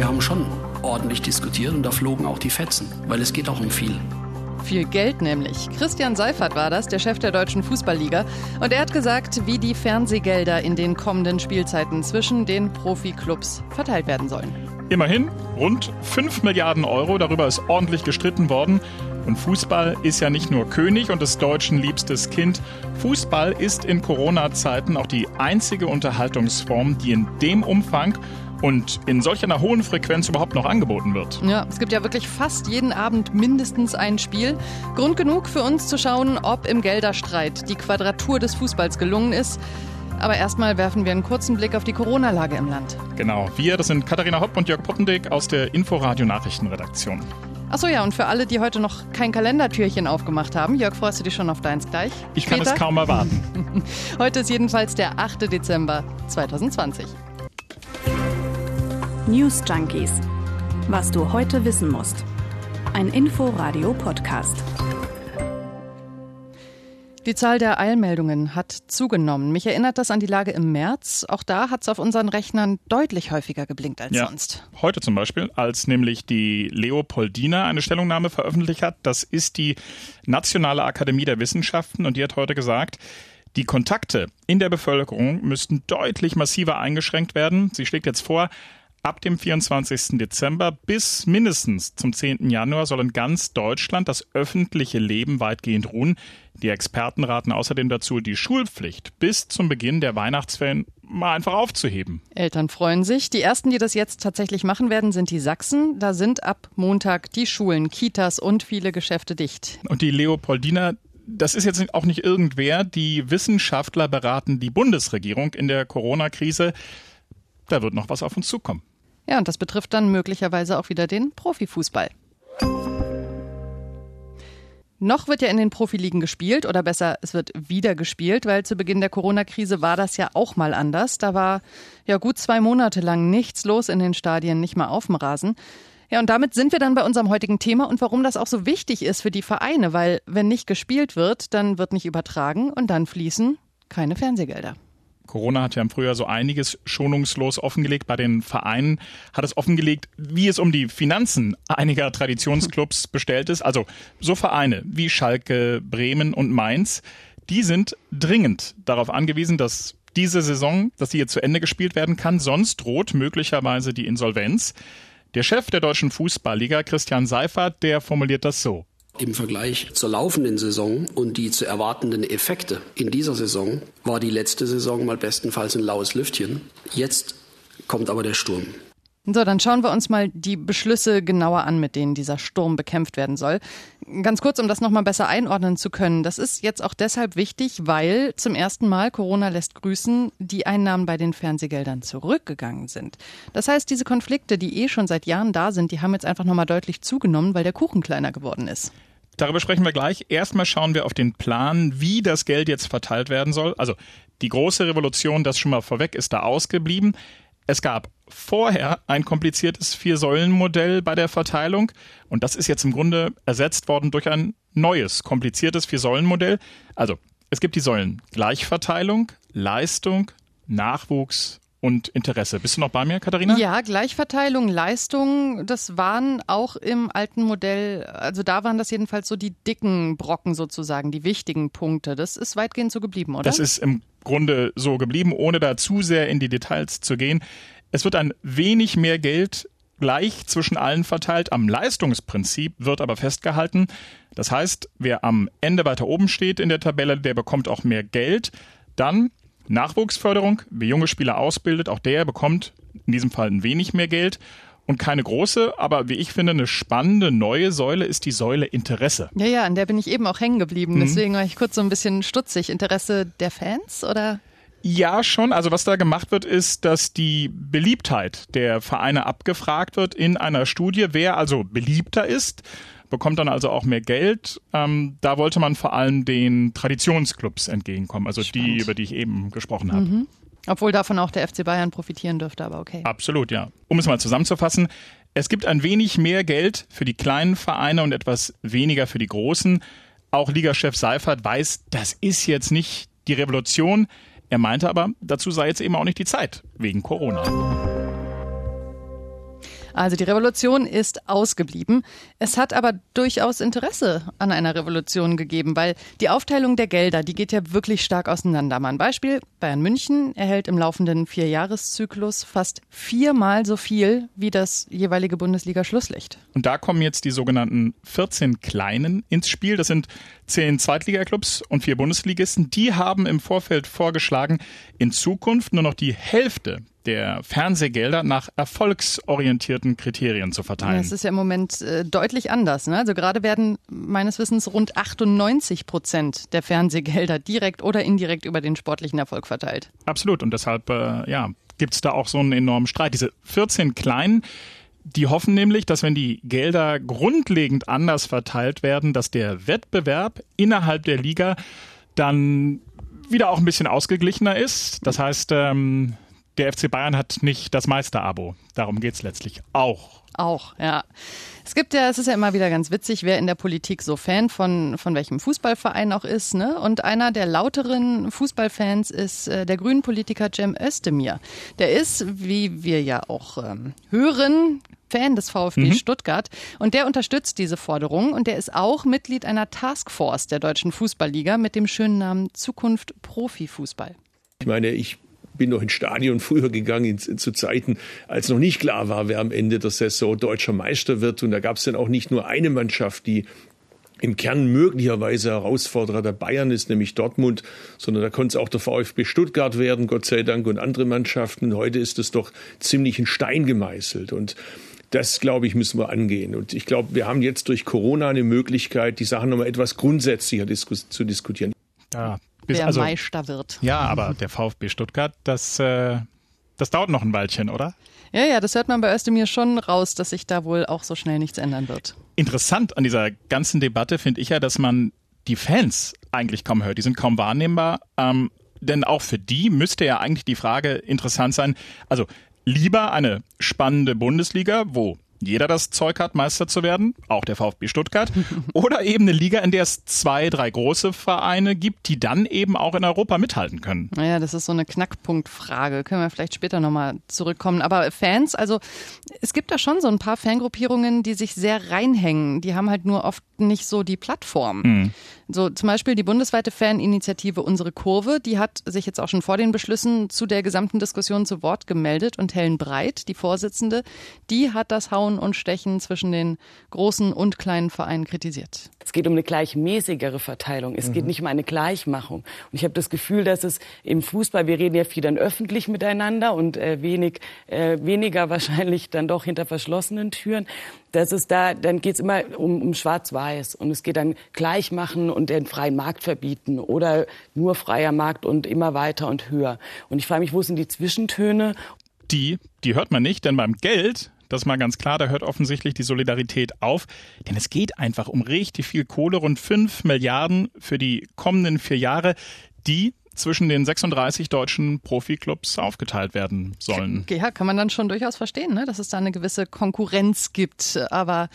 wir haben schon ordentlich diskutiert und da flogen auch die Fetzen, weil es geht auch um viel. Viel Geld nämlich. Christian Seifert war das, der Chef der Deutschen Fußballliga. Und er hat gesagt, wie die Fernsehgelder in den kommenden Spielzeiten zwischen den Profiklubs verteilt werden sollen. Immerhin rund 5 Milliarden Euro, darüber ist ordentlich gestritten worden. Und Fußball ist ja nicht nur König und des Deutschen liebstes Kind. Fußball ist in Corona-Zeiten auch die einzige Unterhaltungsform, die in dem Umfang und in solch einer hohen Frequenz überhaupt noch angeboten wird. Ja, es gibt ja wirklich fast jeden Abend mindestens ein Spiel. Grund genug für uns zu schauen, ob im Gelderstreit die Quadratur des Fußballs gelungen ist. Aber erstmal werfen wir einen kurzen Blick auf die Corona-Lage im Land. Genau, wir, das sind Katharina Hopp und Jörg Poppendick aus der Inforadio Nachrichtenredaktion. Achso, ja, und für alle, die heute noch kein Kalendertürchen aufgemacht haben, Jörg, freust du dich schon auf deins gleich? Ich kann es kaum erwarten. heute ist jedenfalls der 8. Dezember 2020. News Junkies. Was du heute wissen musst. Ein Info-Radio-Podcast. Die Zahl der Eilmeldungen hat zugenommen. Mich erinnert das an die Lage im März. Auch da hat es auf unseren Rechnern deutlich häufiger geblinkt als ja. sonst. Heute zum Beispiel, als nämlich die Leopoldina eine Stellungnahme veröffentlicht hat. Das ist die Nationale Akademie der Wissenschaften und die hat heute gesagt, die Kontakte in der Bevölkerung müssten deutlich massiver eingeschränkt werden. Sie schlägt jetzt vor, Ab dem 24. Dezember bis mindestens zum 10. Januar soll in ganz Deutschland das öffentliche Leben weitgehend ruhen. Die Experten raten außerdem dazu, die Schulpflicht bis zum Beginn der Weihnachtsferien mal einfach aufzuheben. Eltern freuen sich. Die ersten, die das jetzt tatsächlich machen werden, sind die Sachsen. Da sind ab Montag die Schulen, Kitas und viele Geschäfte dicht. Und die Leopoldiner das ist jetzt auch nicht irgendwer. Die Wissenschaftler beraten die Bundesregierung in der Corona-Krise. Da wird noch was auf uns zukommen. Ja, und das betrifft dann möglicherweise auch wieder den Profifußball. Noch wird ja in den Profiligen gespielt oder besser, es wird wieder gespielt, weil zu Beginn der Corona-Krise war das ja auch mal anders. Da war ja gut zwei Monate lang nichts los in den Stadien, nicht mal auf dem Rasen. Ja, und damit sind wir dann bei unserem heutigen Thema und warum das auch so wichtig ist für die Vereine, weil wenn nicht gespielt wird, dann wird nicht übertragen und dann fließen keine Fernsehgelder. Corona hat ja im Frühjahr so einiges schonungslos offengelegt. Bei den Vereinen hat es offengelegt, wie es um die Finanzen einiger Traditionsclubs bestellt ist. Also so Vereine wie Schalke, Bremen und Mainz, die sind dringend darauf angewiesen, dass diese Saison, dass sie jetzt zu Ende gespielt werden kann. Sonst droht möglicherweise die Insolvenz. Der Chef der deutschen Fußballliga, Christian Seifert, der formuliert das so. Im Vergleich zur laufenden Saison und die zu erwartenden Effekte in dieser Saison war die letzte Saison mal bestenfalls ein laues Lüftchen. Jetzt kommt aber der Sturm. So, dann schauen wir uns mal die Beschlüsse genauer an, mit denen dieser Sturm bekämpft werden soll. Ganz kurz, um das nochmal besser einordnen zu können. Das ist jetzt auch deshalb wichtig, weil zum ersten Mal, Corona lässt grüßen, die Einnahmen bei den Fernsehgeldern zurückgegangen sind. Das heißt, diese Konflikte, die eh schon seit Jahren da sind, die haben jetzt einfach nochmal deutlich zugenommen, weil der Kuchen kleiner geworden ist. Darüber sprechen wir gleich. Erstmal schauen wir auf den Plan, wie das Geld jetzt verteilt werden soll. Also die große Revolution, das schon mal vorweg, ist da ausgeblieben. Es gab vorher ein kompliziertes Vier-Säulen-Modell bei der Verteilung und das ist jetzt im Grunde ersetzt worden durch ein neues, kompliziertes Vier-Säulen-Modell. Also es gibt die Säulen Gleichverteilung, Leistung, Nachwuchs und Interesse. Bist du noch bei mir, Katharina? Ja, Gleichverteilung, Leistung, das waren auch im alten Modell, also da waren das jedenfalls so die dicken Brocken sozusagen, die wichtigen Punkte. Das ist weitgehend so geblieben, oder? Das ist im Grunde so geblieben, ohne da zu sehr in die Details zu gehen. Es wird ein wenig mehr Geld gleich zwischen allen verteilt. Am Leistungsprinzip wird aber festgehalten. Das heißt, wer am Ende weiter oben steht in der Tabelle, der bekommt auch mehr Geld. Dann Nachwuchsförderung, wer junge Spieler ausbildet, auch der bekommt in diesem Fall ein wenig mehr Geld. Und keine große, aber wie ich finde, eine spannende neue Säule ist die Säule Interesse. Ja, ja, an der bin ich eben auch hängen geblieben. Mhm. Deswegen war ich kurz so ein bisschen stutzig. Interesse der Fans oder? Ja, schon. Also was da gemacht wird, ist, dass die Beliebtheit der Vereine abgefragt wird in einer Studie, wer also beliebter ist bekommt dann also auch mehr Geld. Ähm, da wollte man vor allem den Traditionsclubs entgegenkommen, also Spannend. die, über die ich eben gesprochen habe. Mhm. Obwohl davon auch der FC Bayern profitieren dürfte, aber okay. Absolut, ja. Um es mal zusammenzufassen, es gibt ein wenig mehr Geld für die kleinen Vereine und etwas weniger für die großen. Auch Ligachef Seifert weiß, das ist jetzt nicht die Revolution. Er meinte aber, dazu sei jetzt eben auch nicht die Zeit, wegen Corona. Also die Revolution ist ausgeblieben. Es hat aber durchaus Interesse an einer Revolution gegeben, weil die Aufteilung der Gelder, die geht ja wirklich stark auseinander. Mal ein Beispiel. Bayern München erhält im laufenden Vierjahreszyklus fast viermal so viel wie das jeweilige Bundesliga-Schlusslicht. Und da kommen jetzt die sogenannten 14 Kleinen ins Spiel. Das sind zehn Zweitligaklubs und vier Bundesligisten. Die haben im Vorfeld vorgeschlagen, in Zukunft nur noch die Hälfte der Fernsehgelder nach erfolgsorientierten Kriterien zu verteilen. Das ist ja im Moment äh, deutlich anders. Ne? Also gerade werden meines Wissens rund 98 Prozent der Fernsehgelder direkt oder indirekt über den sportlichen Erfolg verteilt. Absolut. Und deshalb äh, ja, gibt es da auch so einen enormen Streit. Diese 14 kleinen die hoffen nämlich, dass wenn die Gelder grundlegend anders verteilt werden, dass der Wettbewerb innerhalb der Liga dann wieder auch ein bisschen ausgeglichener ist. Das heißt, ähm, der FC Bayern hat nicht das Meisterabo. Darum geht es letztlich auch. Auch, ja. Es gibt ja, es ist ja immer wieder ganz witzig, wer in der Politik so Fan von, von welchem Fußballverein auch ist. Ne? Und einer der lauteren Fußballfans ist äh, der grünen Politiker Cem Özdemir. Der ist, wie wir ja auch ähm, hören, Fan des VfB mhm. Stuttgart und der unterstützt diese Forderung und der ist auch Mitglied einer Taskforce der deutschen Fußballliga mit dem schönen Namen Zukunft Profifußball. Ich meine, ich bin noch ins Stadion früher gegangen zu Zeiten, als noch nicht klar war, wer am Ende der Saison deutscher Meister wird. Und da gab es dann auch nicht nur eine Mannschaft, die im Kern möglicherweise Herausforderer der Bayern ist, nämlich Dortmund, sondern da konnte es auch der VfB Stuttgart werden, Gott sei Dank, und andere Mannschaften. Und heute ist es doch ziemlich in Stein gemeißelt. Und das, glaube ich, müssen wir angehen. Und ich glaube, wir haben jetzt durch Corona eine Möglichkeit, die Sachen nochmal etwas grundsätzlicher diskus zu diskutieren. Ja, bis, wer also, Meister wird. Ja, aber der VfB Stuttgart, das, äh, das dauert noch ein Weilchen, oder? Ja, ja, das hört man bei Özdemir schon raus, dass sich da wohl auch so schnell nichts ändern wird. Interessant an dieser ganzen Debatte finde ich ja, dass man die Fans eigentlich kaum hört. Die sind kaum wahrnehmbar. Ähm, denn auch für die müsste ja eigentlich die Frage interessant sein. Also lieber eine spannende Bundesliga, wo jeder das Zeug hat, Meister zu werden, auch der VfB Stuttgart, oder eben eine Liga, in der es zwei, drei große Vereine gibt, die dann eben auch in Europa mithalten können. Naja, das ist so eine Knackpunktfrage. Können wir vielleicht später nochmal zurückkommen. Aber Fans, also es gibt da schon so ein paar Fangruppierungen, die sich sehr reinhängen. Die haben halt nur oft nicht so die Plattform. Mhm. So zum Beispiel die bundesweite Faninitiative Unsere Kurve, die hat sich jetzt auch schon vor den Beschlüssen zu der gesamten Diskussion zu Wort gemeldet und Helen Breit, die Vorsitzende, die hat das Hauen und Stechen zwischen den großen und kleinen Vereinen kritisiert. Es geht um eine gleichmäßigere Verteilung. Es mhm. geht nicht um eine Gleichmachung. Und ich habe das Gefühl, dass es im Fußball, wir reden ja viel dann öffentlich miteinander und äh, wenig, äh, weniger wahrscheinlich dann doch hinter verschlossenen Türen. Dass es da, dann geht es immer um, um Schwarz-Weiß und es geht dann Gleichmachen und den freien Markt verbieten oder nur freier Markt und immer weiter und höher. Und ich frage mich, wo sind die Zwischentöne? Die, die hört man nicht, denn beim Geld das ist mal ganz klar, da hört offensichtlich die Solidarität auf. Denn es geht einfach um richtig viel Kohle, rund 5 Milliarden für die kommenden vier Jahre, die zwischen den 36 deutschen Profiklubs aufgeteilt werden sollen. Ja, kann man dann schon durchaus verstehen, ne? dass es da eine gewisse Konkurrenz gibt. Aber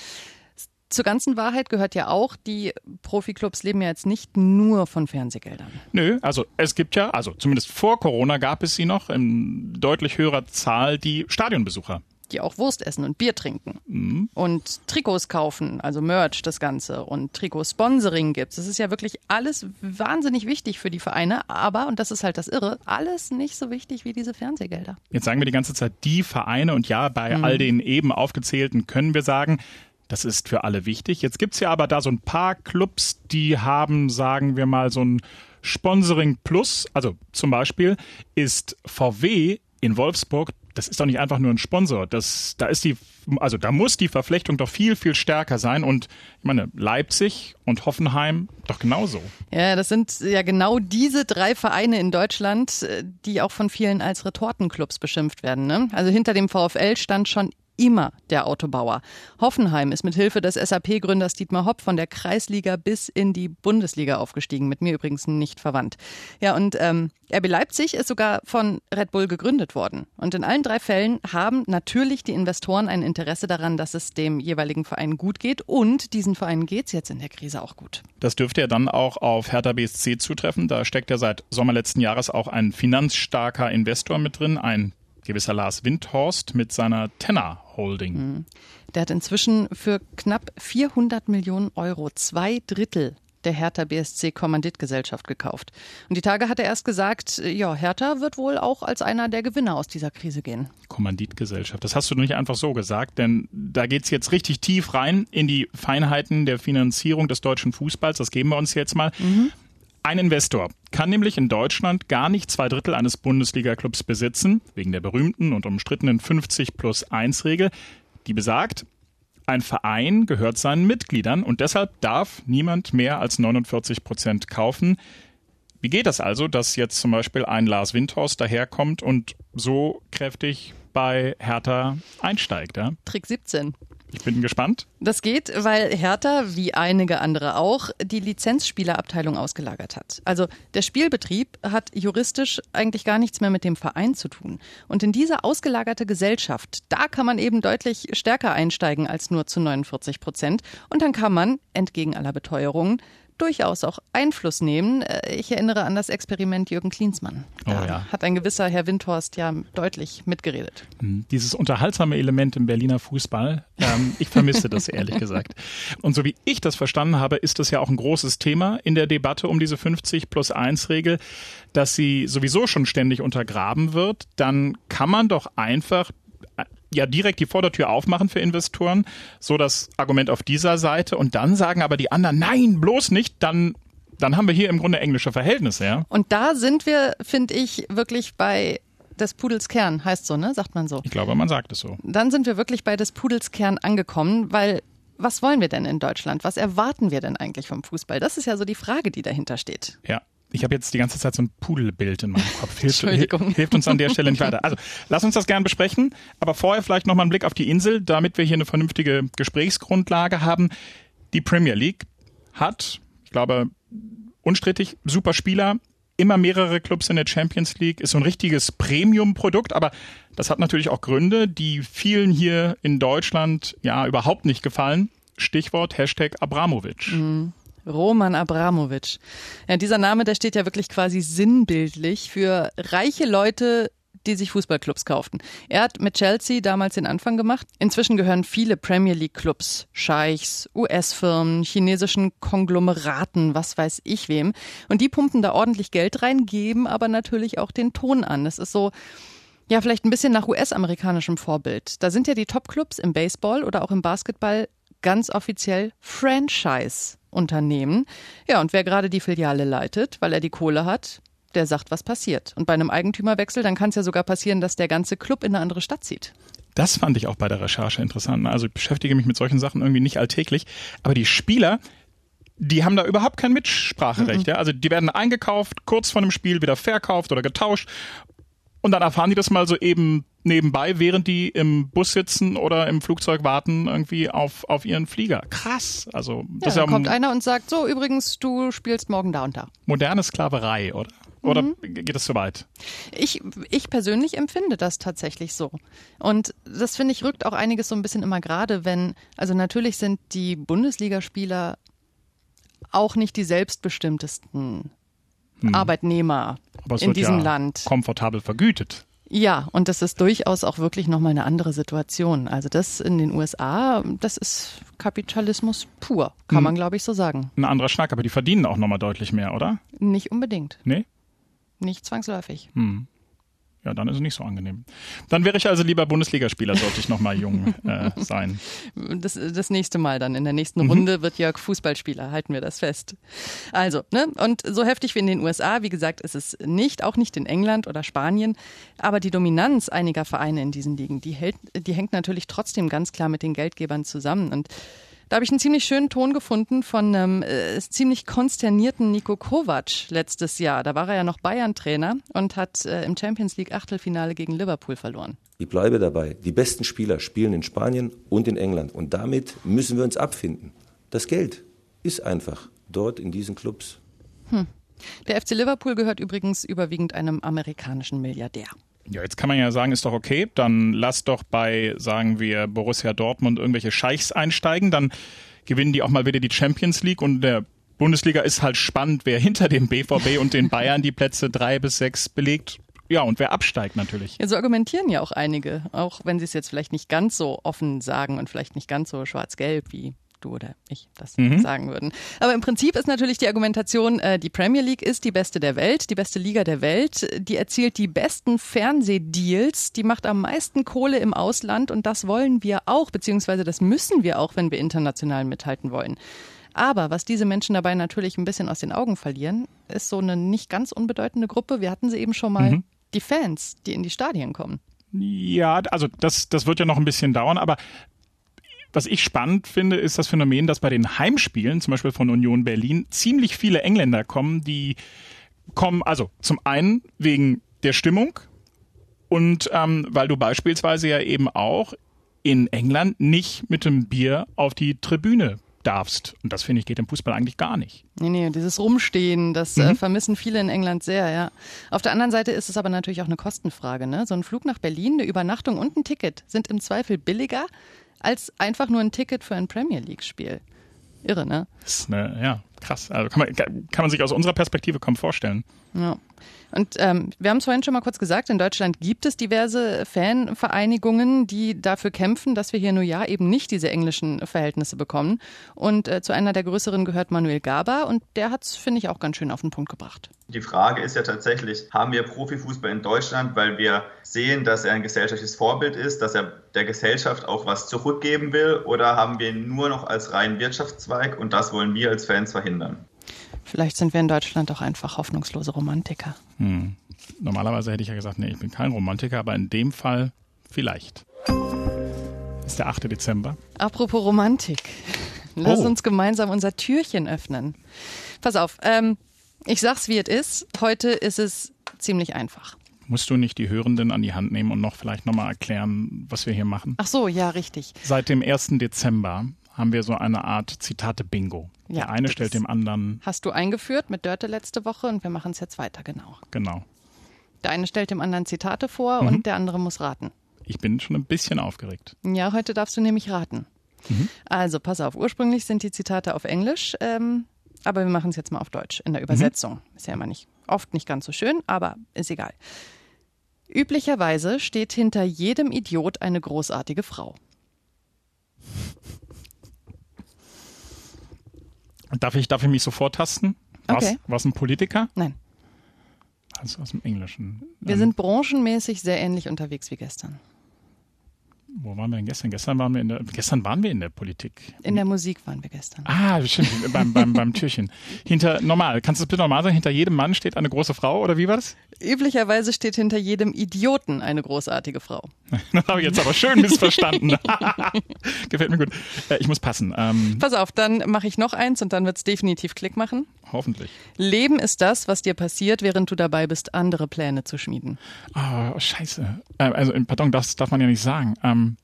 zur ganzen Wahrheit gehört ja auch, die Profiklubs leben ja jetzt nicht nur von Fernsehgeldern. Nö, also es gibt ja, also zumindest vor Corona gab es sie noch in deutlich höherer Zahl, die Stadionbesucher die auch Wurst essen und Bier trinken mhm. und Trikots kaufen, also Merch, das Ganze und Trikotsponsoring gibt Das ist ja wirklich alles wahnsinnig wichtig für die Vereine, aber, und das ist halt das Irre, alles nicht so wichtig wie diese Fernsehgelder. Jetzt sagen wir die ganze Zeit die Vereine und ja, bei mhm. all den eben aufgezählten können wir sagen, das ist für alle wichtig. Jetzt gibt es ja aber da so ein paar Clubs, die haben, sagen wir mal, so ein Sponsoring Plus. Also zum Beispiel ist VW in Wolfsburg das ist doch nicht einfach nur ein Sponsor. Das, da ist die, also da muss die Verflechtung doch viel, viel stärker sein. Und ich meine, Leipzig und Hoffenheim doch genauso. Ja, das sind ja genau diese drei Vereine in Deutschland, äh, die auch von vielen als Retortenclubs beschimpft werden. Ne? Also hinter dem VfL stand schon immer der Autobauer. Hoffenheim ist mit Hilfe des SAP-Gründers Dietmar Hopp von der Kreisliga bis in die Bundesliga aufgestiegen. Mit mir übrigens nicht verwandt. Ja, und ähm, RB Leipzig ist sogar von Red Bull gegründet worden. Und in allen drei Fällen haben natürlich die Investoren ein Interesse daran, dass es dem jeweiligen Verein gut geht. Und diesen Vereinen geht es jetzt in der Krise auch gut. Das dürfte ja dann auch auf Hertha BSC zutreffen. Da steckt ja seit Sommer letzten Jahres auch ein finanzstarker Investor mit drin, ein gewisser Lars Windhorst mit seiner Tenor Holding. Mhm. Der hat inzwischen für knapp 400 Millionen Euro zwei Drittel der Hertha BSC Kommanditgesellschaft gekauft. Und die Tage hat er erst gesagt, ja, Hertha wird wohl auch als einer der Gewinner aus dieser Krise gehen. Kommanditgesellschaft, das hast du nicht einfach so gesagt, denn da geht es jetzt richtig tief rein in die Feinheiten der Finanzierung des deutschen Fußballs. Das geben wir uns jetzt mal. Mhm. Ein Investor kann nämlich in Deutschland gar nicht zwei Drittel eines Bundesliga-Clubs besitzen, wegen der berühmten und umstrittenen 50 plus 1 Regel, die besagt, ein Verein gehört seinen Mitgliedern und deshalb darf niemand mehr als 49 Prozent kaufen. Wie geht das also, dass jetzt zum Beispiel ein Lars Windhorst daherkommt und so kräftig bei Hertha einsteigt? Ja? Trick 17. Ich bin gespannt. Das geht, weil Hertha, wie einige andere auch, die Lizenzspielerabteilung ausgelagert hat. Also der Spielbetrieb hat juristisch eigentlich gar nichts mehr mit dem Verein zu tun. Und in diese ausgelagerte Gesellschaft, da kann man eben deutlich stärker einsteigen als nur zu 49 Prozent. Und dann kann man, entgegen aller Beteuerungen, durchaus auch Einfluss nehmen. Äh, ich erinnere an das Experiment Jürgen Klinsmann. Da oh ja. hat ein gewisser Herr Windhorst ja deutlich mitgeredet. Hm, dieses unterhaltsame Element im Berliner Fußball, ähm, ich vermisse das ehrlich gesagt. Und so wie ich das verstanden habe, ist das ja auch ein großes Thema in der Debatte um diese 50 plus 1 Regel, dass sie sowieso schon ständig untergraben wird. Dann kann man doch einfach ja direkt die Vordertür aufmachen für Investoren, so das Argument auf dieser Seite und dann sagen aber die anderen, nein, bloß nicht, dann dann haben wir hier im Grunde englische Verhältnisse, ja. Und da sind wir, finde ich, wirklich bei des Pudels Kern, heißt so, ne? Sagt man so. Ich glaube, man sagt es so. Dann sind wir wirklich bei des Pudels Kern angekommen, weil was wollen wir denn in Deutschland? Was erwarten wir denn eigentlich vom Fußball? Das ist ja so die Frage, die dahinter steht. Ja, ich habe jetzt die ganze Zeit so ein Pudelbild in meinem Kopf. Hilft, hilft uns an der Stelle nicht weiter. Also lass uns das gern besprechen, aber vorher vielleicht nochmal einen Blick auf die Insel, damit wir hier eine vernünftige Gesprächsgrundlage haben. Die Premier League hat, ich glaube, unstrittig super Spieler, immer mehrere Clubs in der Champions League, ist so ein richtiges Premium-Produkt, aber das hat natürlich auch Gründe, die vielen hier in Deutschland ja überhaupt nicht gefallen. Stichwort Hashtag Abramovic. Mhm. Roman Abramowitsch. Ja, dieser Name, der steht ja wirklich quasi sinnbildlich für reiche Leute, die sich Fußballclubs kauften. Er hat mit Chelsea damals den Anfang gemacht. Inzwischen gehören viele Premier League Clubs, Scheichs, US-Firmen, chinesischen Konglomeraten, was weiß ich wem. Und die pumpen da ordentlich Geld rein, geben aber natürlich auch den Ton an. Es ist so, ja, vielleicht ein bisschen nach US-amerikanischem Vorbild. Da sind ja die Top-Clubs im Baseball oder auch im Basketball ganz offiziell Franchise. Unternehmen. Ja, und wer gerade die Filiale leitet, weil er die Kohle hat, der sagt, was passiert. Und bei einem Eigentümerwechsel, dann kann es ja sogar passieren, dass der ganze Club in eine andere Stadt zieht. Das fand ich auch bei der Recherche interessant. Also ich beschäftige mich mit solchen Sachen irgendwie nicht alltäglich. Aber die Spieler, die haben da überhaupt kein Mitspracherecht. Mhm. Ja? Also die werden eingekauft, kurz vor dem Spiel wieder verkauft oder getauscht. Und dann erfahren die das mal so eben nebenbei, während die im Bus sitzen oder im Flugzeug warten, irgendwie auf, auf ihren Flieger. Krass. Also, das ja, da ja kommt einer und sagt, so, übrigens, du spielst morgen da und da. Moderne Sklaverei, oder? Oder mhm. geht es zu weit? Ich, ich persönlich empfinde das tatsächlich so. Und das finde ich rückt auch einiges so ein bisschen immer gerade, wenn, also natürlich sind die Bundesligaspieler auch nicht die selbstbestimmtesten hm. Arbeitnehmer in diesem ja Land. Komfortabel vergütet. Ja, und das ist durchaus auch wirklich nochmal eine andere Situation. Also das in den USA, das ist Kapitalismus pur, kann hm. man glaube ich so sagen. Ein anderer Schnack, aber die verdienen auch nochmal deutlich mehr, oder? Nicht unbedingt. Nee? Nicht zwangsläufig. Hm. Ja, dann ist es nicht so angenehm. Dann wäre ich also lieber Bundesligaspieler, sollte ich nochmal jung äh, sein. Das, das nächste Mal dann. In der nächsten mhm. Runde wird Jörg Fußballspieler, halten wir das fest. Also, ne? Und so heftig wie in den USA, wie gesagt, ist es nicht, auch nicht in England oder Spanien. Aber die Dominanz einiger Vereine in diesen Ligen, die, hält, die hängt natürlich trotzdem ganz klar mit den Geldgebern zusammen. Und da habe ich einen ziemlich schönen Ton gefunden von einem äh, ziemlich konsternierten Nico Kovac letztes Jahr. Da war er ja noch Bayern-Trainer und hat äh, im Champions League Achtelfinale gegen Liverpool verloren. Ich bleibe dabei. Die besten Spieler spielen in Spanien und in England. Und damit müssen wir uns abfinden. Das Geld ist einfach dort in diesen Clubs. Hm. Der FC Liverpool gehört übrigens überwiegend einem amerikanischen Milliardär. Ja, jetzt kann man ja sagen, ist doch okay, dann lass doch bei, sagen wir, Borussia Dortmund irgendwelche Scheichs einsteigen, dann gewinnen die auch mal wieder die Champions League und der Bundesliga ist halt spannend, wer hinter dem BVB und den Bayern die Plätze drei bis sechs belegt. Ja, und wer absteigt natürlich. Ja, so argumentieren ja auch einige, auch wenn sie es jetzt vielleicht nicht ganz so offen sagen und vielleicht nicht ganz so schwarz-gelb wie du oder ich das mhm. sagen würden. Aber im Prinzip ist natürlich die Argumentation, äh, die Premier League ist die beste der Welt, die beste Liga der Welt, die erzielt die besten Fernsehdeals, die macht am meisten Kohle im Ausland und das wollen wir auch, beziehungsweise das müssen wir auch, wenn wir international mithalten wollen. Aber was diese Menschen dabei natürlich ein bisschen aus den Augen verlieren, ist so eine nicht ganz unbedeutende Gruppe. Wir hatten sie eben schon mal, mhm. die Fans, die in die Stadien kommen. Ja, also das, das wird ja noch ein bisschen dauern, aber was ich spannend finde, ist das Phänomen, dass bei den Heimspielen, zum Beispiel von Union Berlin, ziemlich viele Engländer kommen, die kommen, also zum einen wegen der Stimmung und ähm, weil du beispielsweise ja eben auch in England nicht mit dem Bier auf die Tribüne darfst. Und das finde ich geht im Fußball eigentlich gar nicht. Nee, nee, dieses Rumstehen, das äh, mhm. äh, vermissen viele in England sehr, ja. Auf der anderen Seite ist es aber natürlich auch eine Kostenfrage. Ne? So ein Flug nach Berlin, eine Übernachtung und ein Ticket sind im Zweifel billiger als einfach nur ein Ticket für ein Premier League-Spiel. Irre, ne? Das ist eine, ja, krass. Also kann man, kann man sich aus unserer Perspektive kaum vorstellen. Ja. Und ähm, wir haben es vorhin schon mal kurz gesagt, in Deutschland gibt es diverse Fanvereinigungen, die dafür kämpfen, dass wir hier nur ja eben nicht diese englischen Verhältnisse bekommen. Und äh, zu einer der größeren gehört Manuel Gaber und der hat es, finde ich, auch ganz schön auf den Punkt gebracht. Die Frage ist ja tatsächlich, haben wir Profifußball in Deutschland, weil wir sehen, dass er ein gesellschaftliches Vorbild ist, dass er der Gesellschaft auch was zurückgeben will, oder haben wir ihn nur noch als reinen Wirtschaftszweig und das wollen wir als Fans verhindern? Vielleicht sind wir in Deutschland doch einfach hoffnungslose Romantiker. Hm. Normalerweise hätte ich ja gesagt, nee, ich bin kein Romantiker, aber in dem Fall vielleicht. Das ist der 8. Dezember. Apropos Romantik. Lass oh. uns gemeinsam unser Türchen öffnen. Pass auf, ähm, ich sag's wie es ist. Heute ist es ziemlich einfach. Musst du nicht die Hörenden an die Hand nehmen und noch vielleicht nochmal erklären, was wir hier machen? Ach so, ja, richtig. Seit dem 1. Dezember haben wir so eine Art Zitate-Bingo. Ja, Der eine stellt dem anderen. Hast du eingeführt mit Dörte letzte Woche und wir machen es jetzt weiter, genau. Genau. Der eine stellt dem anderen Zitate vor mhm. und der andere muss raten. Ich bin schon ein bisschen aufgeregt. Ja, heute darfst du nämlich raten. Mhm. Also, pass auf, ursprünglich sind die Zitate auf Englisch, ähm, aber wir machen es jetzt mal auf Deutsch in der mhm. Übersetzung. Mhm. Ist ja immer nicht, oft nicht ganz so schön, aber ist egal. Üblicherweise steht hinter jedem Idiot eine großartige Frau. Darf ich, darf ich mich so vortasten? Was, okay. was ein Politiker? Nein. Also aus dem Englischen. Wir ähm, sind branchenmäßig sehr ähnlich unterwegs wie gestern. Wo waren wir denn gestern? Gestern waren wir in der, gestern waren wir in der Politik. In der Musik waren wir gestern. Ah, stimmt, beim, beim, beim Türchen. Hinter, normal, kannst du das bitte normal sagen? Hinter jedem Mann steht eine große Frau oder wie war das? Üblicherweise steht hinter jedem Idioten eine großartige Frau. das habe ich jetzt aber schön missverstanden. Gefällt mir gut. Äh, ich muss passen. Ähm, Pass auf, dann mache ich noch eins und dann wird es definitiv Klick machen. Hoffentlich. Leben ist das, was dir passiert, während du dabei bist, andere Pläne zu schmieden. Oh, scheiße. Äh, also, pardon, das darf man ja nicht sagen. Ähm,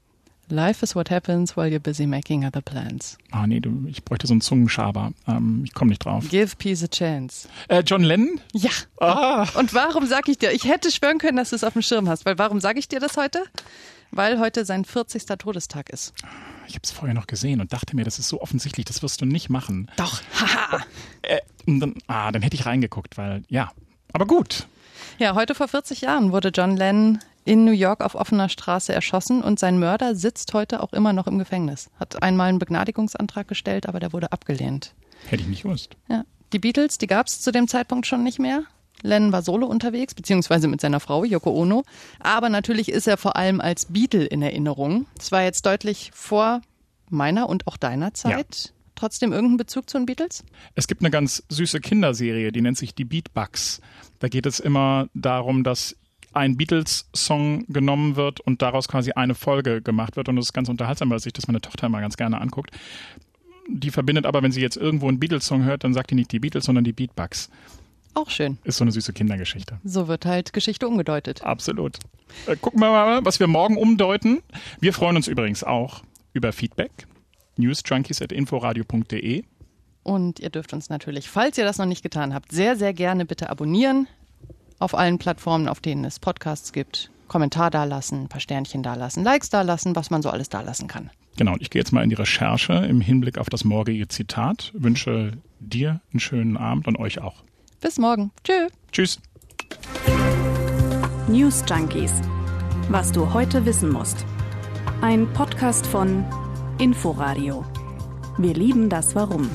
Life is what happens while you're busy making other plans. Ah, nee, du, ich bräuchte so einen Zungenschaber. Ähm, ich komme nicht drauf. Give peace a chance. Äh, John Lennon? Ja. Ah. Und warum sage ich dir? Ich hätte schwören können, dass du es auf dem Schirm hast. Weil warum sage ich dir das heute? Weil heute sein 40. Todestag ist. Ich habe es vorher noch gesehen und dachte mir, das ist so offensichtlich, das wirst du nicht machen. Doch, haha. Äh, dann, ah, dann hätte ich reingeguckt, weil, ja. Aber gut. Ja, heute vor 40 Jahren wurde John Lennon in New York auf offener Straße erschossen und sein Mörder sitzt heute auch immer noch im Gefängnis. Hat einmal einen Begnadigungsantrag gestellt, aber der wurde abgelehnt. Hätte ich nicht gewusst. Ja. Die Beatles, die gab es zu dem Zeitpunkt schon nicht mehr. Lennon war solo unterwegs, beziehungsweise mit seiner Frau Yoko Ono. Aber natürlich ist er vor allem als Beatle in Erinnerung. Es war jetzt deutlich vor meiner und auch deiner Zeit. Ja. Trotzdem irgendeinen Bezug zu den Beatles? Es gibt eine ganz süße Kinderserie, die nennt sich die Beatbugs. Da geht es immer darum, dass ein Beatles-Song genommen wird und daraus quasi eine Folge gemacht wird. Und das ist ganz unterhaltsam, weil sich das meine Tochter immer ganz gerne anguckt. Die verbindet aber, wenn sie jetzt irgendwo einen Beatles-Song hört, dann sagt die nicht die Beatles, sondern die Beatbugs. Auch schön. Ist so eine süße Kindergeschichte. So wird halt Geschichte umgedeutet. Absolut. Äh, gucken wir mal, was wir morgen umdeuten. Wir freuen uns übrigens auch über Feedback. newsjunkies.inforadio.de. Und ihr dürft uns natürlich, falls ihr das noch nicht getan habt, sehr, sehr gerne bitte abonnieren auf allen Plattformen, auf denen es Podcasts gibt. Kommentar dalassen, ein paar Sternchen dalassen, Likes dalassen, was man so alles dalassen kann. Genau, ich gehe jetzt mal in die Recherche im Hinblick auf das morgige Zitat. Wünsche dir einen schönen Abend und euch auch. Bis morgen. Tschö. Tschüss. News Junkies. Was du heute wissen musst. Ein Podcast von Inforadio. Wir lieben das Warum.